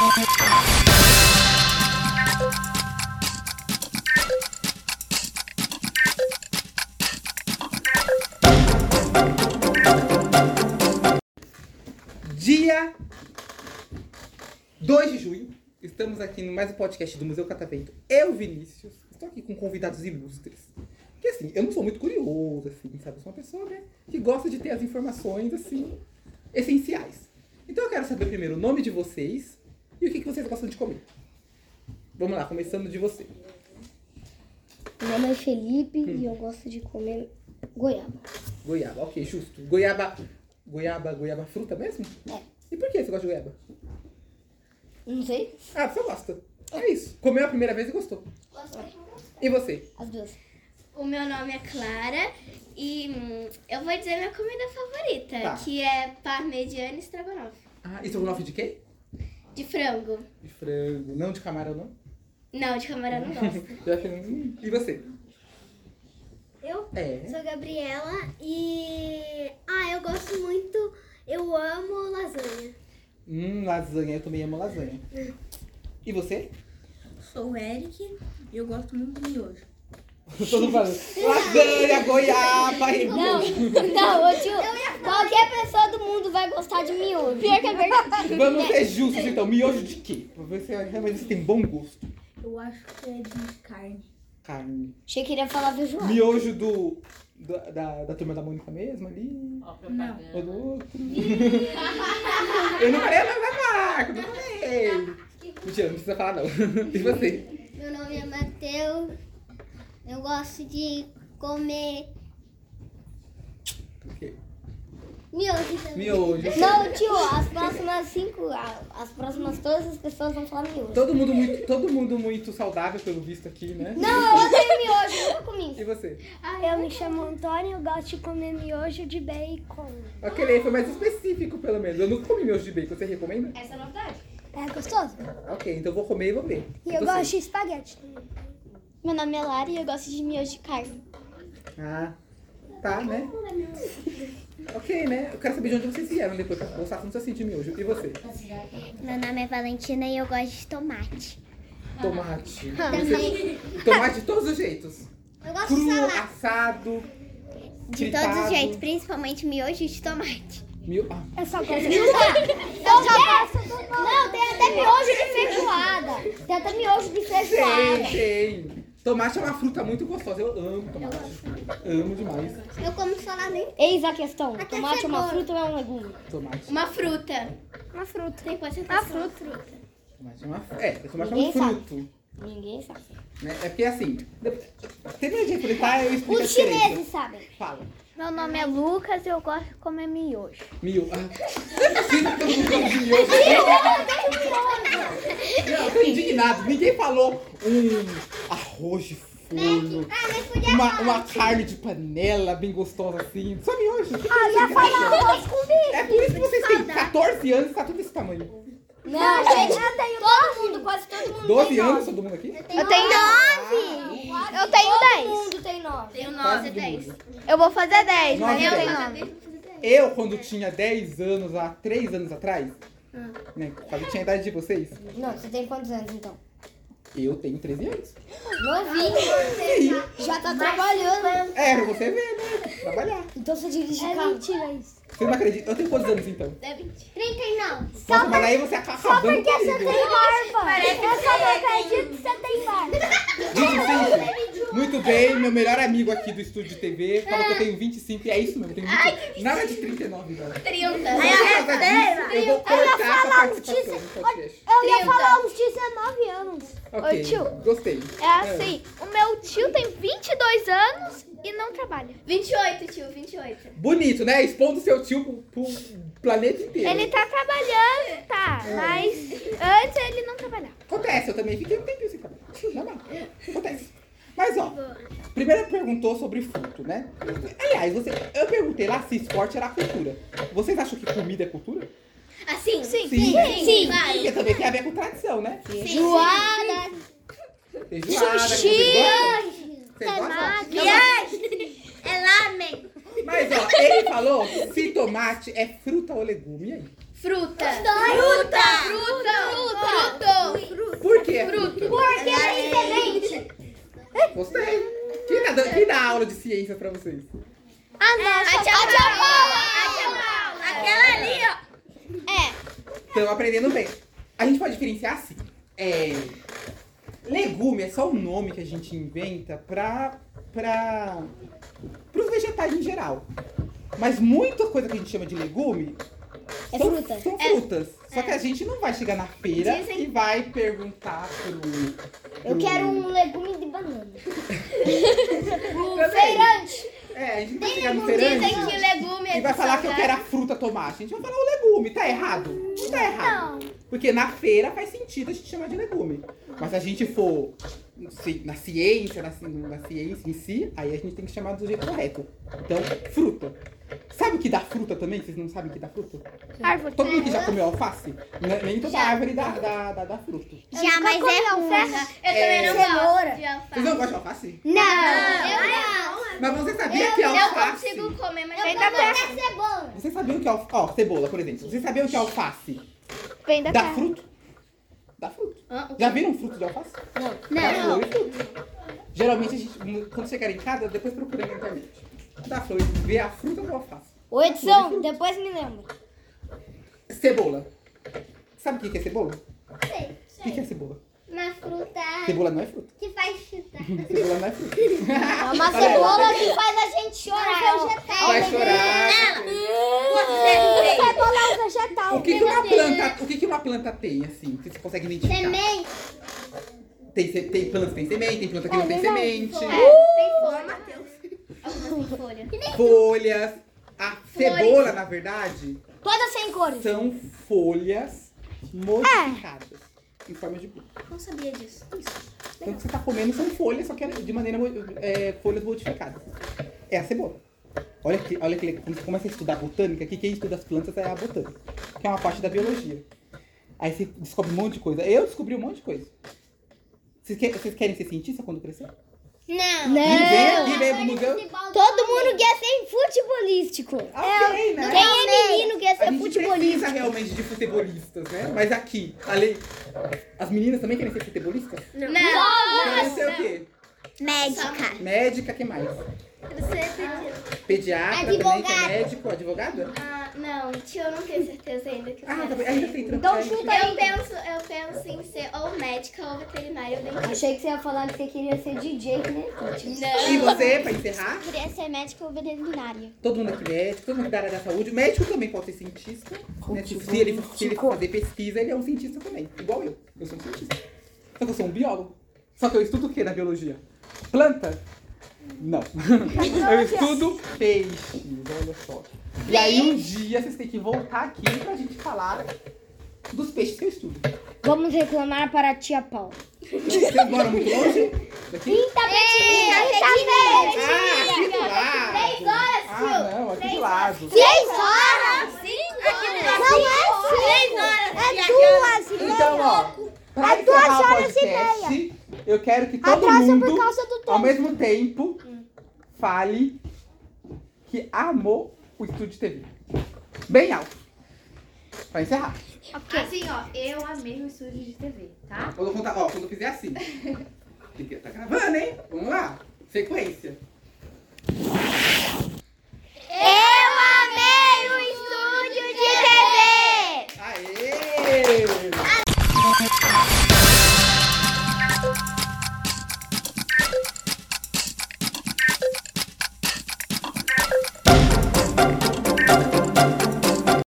Dia 2 de junho, estamos aqui no mais um podcast do Museu Catavento. Eu, Vinícius, estou aqui com convidados ilustres. Porque assim, eu não sou muito curioso, assim, sabe? Eu sou uma pessoa, né, que gosta de ter as informações, assim, essenciais. Então eu quero saber primeiro o nome de vocês e o que, que vocês gostam de comer. Vamos lá, começando de você. Meu nome é Felipe e eu gosto de comer goiaba. Goiaba, ok, justo. Goiaba, goiaba, goiaba fruta mesmo? É. E por que você gosta de goiaba? Não sei. Ah, você gosta. É isso. Comeu a primeira vez e gostou. E você? As duas. O meu nome é Clara e hum, eu vou dizer minha comida favorita, Tá. que é parmegiana e estrogonofe. Ah, estrogonofe de quê? De frango. De frango. Não de camarão, não? Não, de camarão eu não gosto. Hum, E você? Eu É. sou Gabriela e. Ah, eu gosto muito. Eu amo lasanha. Hum, lasanha. Eu também amo lasanha. E você? Sou o Eric e eu gosto muito de miojo. Todo falando. Lasanha, goiaba e Não, não, tio, qualquer pessoa mundo vai gostar de miojo. Pior que é verdade. Vamos ser justos então. Miojo de quê? Pra ver se realmente você tem bom gosto. Eu acho que é de carne. Carne. Achei que ele ia falar feijoada. Miojo do. Da, da, da turma da Mônica mesmo ali. Não. Ou do outro. eu não falei nada da marca, não falei. Mentira, não precisa falar não. E você? Meu nome é Matheus. Eu gosto de comer O quê? Miojo também. Miojo. Não, tio, as próximas cinco, as próximas todas as pessoas vão falar miojo. Todo mundo muito, todo mundo muito saudável pelo visto aqui, né? Não, eu odeio miojo, eu nunca comi. E você? Eu me chamo Antônio e gosto de comer miojo de bacon. Ok, foi mais específico pelo menos. Eu nunca comi miojo de bacon, você recomenda? Essa é a novidade. É gostoso? Ok, então eu vou comer e vou ver. E eu você? gosto de espaguete. Meu nome é Lara e eu gosto de miojo de carne. Ah, tá, né? Ok, né? Eu quero saber de onde vocês vieram depois pra gostar tanto assim de miojo. E você? Meu nome é Valentina e eu gosto de tomate. Tomate. Você- Tomate de todos os jeitos. Eu gosto Cru, de salada. assado. De fritado. todos os jeitos, principalmente miojo de tomate. Mil... Ah, Eu só gosto de Eu só gosto do Não, tem até miojo de feijoada. Tem até miojo de feijoada. tem, tem. Tomate é uma fruta muito gostosa. Eu amo tomate. Amo demais. Eu como salada inteira. Eis a questão: Até tomate é uma cebola. fruta ou é um legume? Tomate. Uma fruta. Uma fruta. Tem pode ser Uma fruta. fruta. Tomate é uma... É, tomate é um Ninguém sabe. fruto. Ninguém sabe. Né? É porque assim... Termina de explicar, eu explico Os chineses sabem. Fala. Meu nome é Lucas e eu gosto de comer miojo. Ah. Sim, todo mundo gosta de miojo. Não, eu tô indignado. Ninguém falou um arroz de forno, uma, uma carne de panela bem gostosa assim. Só miojo. Ah, já arroz com bife. É por isso que vocês têm 14 anos e tá tudo desse tamanho. Não, gente, todo mundo, quase todo mundo 12 tem anos, todo mundo aqui? Eu tenho nove. Eu tenho Todo dez. mundo tem nove. Tenho Quase nove, todo dez. mundo. Eu vou fazer dez, Nove mas e eu tenho nove. Eu, quando tinha 10 anos, há 3 anos atrás, né, quando tinha a idade de vocês, Não, você tem quantos anos então? eu tenho 13 anos. Novinho. Já tá trabalhando. É, pra você ver, né? Trabalhar. Então você dirige É carro. mentira isso. Você não acredita? Eu tenho quantos anos então? É 20. 39. Nossa, mas aí você acaba acabando Porque você comigo. tem barba. Eu só não acredito que você tem barba. 25. Muito bem, meu melhor amigo aqui do estúdio de TV falou que eu tenho 25 e é isso mesmo, eu tenho 25. Nada de 39, não. 30. Por causa disso, eu vou cortar essa participação no podcast. Eu ia falar uns 19 anos. Ok, Oi, tio. gostei. É assim, o meu tio tem 22 anos e não trabalha. 28, tio, 28. Bonito, né? Expondo seu tio pro, pro planeta inteiro. Ele tá trabalhando, tá, mas antes ele não trabalhava. Acontece, eu também fiquei um tempinho sem trabalhar. Normal. Acontece. Mas ó, primeiro perguntou sobre fruto, né? Aliás, você, eu perguntei lá se esporte era cultura. Vocês acham que comida é cultura? Assim, sim, sim, sim, né? sim. Porque também tem a ver com tradição, né? Sim. Joada. Feijoada. Sushi. Viagem. É lamen. Né? É né? Mas ó, ele falou se tomate é fruta ou legume aí. Fruta. Fruta. Fruta. Fruta. Fruta. Por quê? É fruta. Porque é, é diferente aula de ciências pra vocês. Ah, não. A tia Paula! A tia Paula! Aquela ali, ó. É. Estão aprendendo bem. A gente pode diferenciar assim. É, legume é só o nome que a gente inventa pra, pra, pros vegetais em geral. Mas muita coisa que a gente chama de legume É são, fruta. são frutas. Só que a gente não vai chegar na feira Dizem- e vai perguntar pro. Eu pro- quero um legume de banana. Também. Feirante. É, a gente não vai chegar no Dizem que legume é e vai falar que eu quero a fruta tomate. A gente vai falar o legume. Tá errado? Não tá errado. Porque na feira faz sentido a gente chamar de legume. Mas se a gente for na ciência, na, na ciência em si, aí a gente tem que chamar do jeito correto. Então, fruta. Sabe o que dá fruta também? Vocês não sabem o que dá fruta? Árvore. Todo mundo que já comeu alface? N- Nem toda árvore dá, dá, dá, dá fruta. Já, mas é ruim. Eu também não Cenoura. gosto de alface. Vocês não gostam de alface? Não. Eu Mas você sabia Eu, que eu alface... consigo comer, mas Vem eu da não terra. gosto. cebola. Vocês sabiam que alface... Ó, cebola, por exemplo. Vocês sabiam que alface Vem da dá terra. fruto? Dá fruto. Ah, o Já viram fruto de alface? Não. Dá flor e fruto. Geralmente, a gente, quando chegar em casa, depois procura na internet. Dá flor e vê a fruta do alface. Ô, Edson, depois me lembra. Cebola. Sabe o que que é cebola? Sei. O que que é cebola? Uma fruta Cebola não é fruta. que faz chutar. Cebola não é fruta. É uma Olha aí. cebola que faz a gente chorar. ó. Vai chorar. Cebola é um vegetal. O que, que uma planta, o que, que uma planta tem, assim, que você consegue identificar? Semente. Tem, se- tem planta que tem semente, tem planta que não tem semente. Tem folha, Matheus. Folha. Folhas. A cebola, na verdade, Todas sem cores. são folhas modificadas. Em forma de bolo. Não sabia disso. Então o que você tá comendo são folhas, só que de maneira é, folhas modificadas. É a cebola. Olha que, olha que legal. Quando você começa a estudar botânica, que quem estuda as plantas é a botânica, que é uma parte da biologia. Aí você descobre um monte de coisa. Eu descobri um monte de coisa. Vocês, que- vocês querem ser cientista quando crescer? Não. Ninguém aqui veio pro museu? Todo mundo quer ser futebolístico. Ok, né? Quem é menino quer A ser gente precisa futebolista. realmente de futebolistas, né? Mas aqui, além... As meninas também querem ser futebolistas? Não. Querem ser o quê? Médica. Médica, que mais? Pediu. Pediatra também, que é Advogada. médico, advogada? Não, tio, eu não tenho certeza ainda que eu Ah, quero tá bem. ainda tem Então chuta aí. Eu penso, eu penso em ser ou médica ou veterinária ou dentista. Achei que você ia falar que você queria ser DJ, né? E você, pra encerrar? Queria ser médica ou veterinária. Todo mundo aqui médico, todo mundo da área da saúde. Médico também pode ser cientista. Né? Se, se ele, se ele for fazer pesquisa, ele é um cientista também. Igual eu. Eu sou um cientista. Só que eu sou um biólogo. Só que eu estudo o que na biologia? Planta? Não. eu estudo peixes, olha só. E aí um dia vocês têm que voltar aqui pra gente falar dos peixes que eu estudo. Vamos reclamar para a tia Paula. Vocês moram muito longe daqui? Ah, aqui do lado. Horas, Ah, não, aqui do lado. Seis horas? Não é seis. É duas. Então, ó, pra É duas encerrar o horas e podcast, eu quero que todo Atrasa mundo, por causa do tempo. ao mesmo tempo, fale que amou o estúdio de TV. Bem alto. Pra encerrar. Assim, ó, eu amei o estúdio de TV, tá? Quando eu contar, ó, quando eu fizer assim. Tá gravando, hein? Vamos lá. Sequência.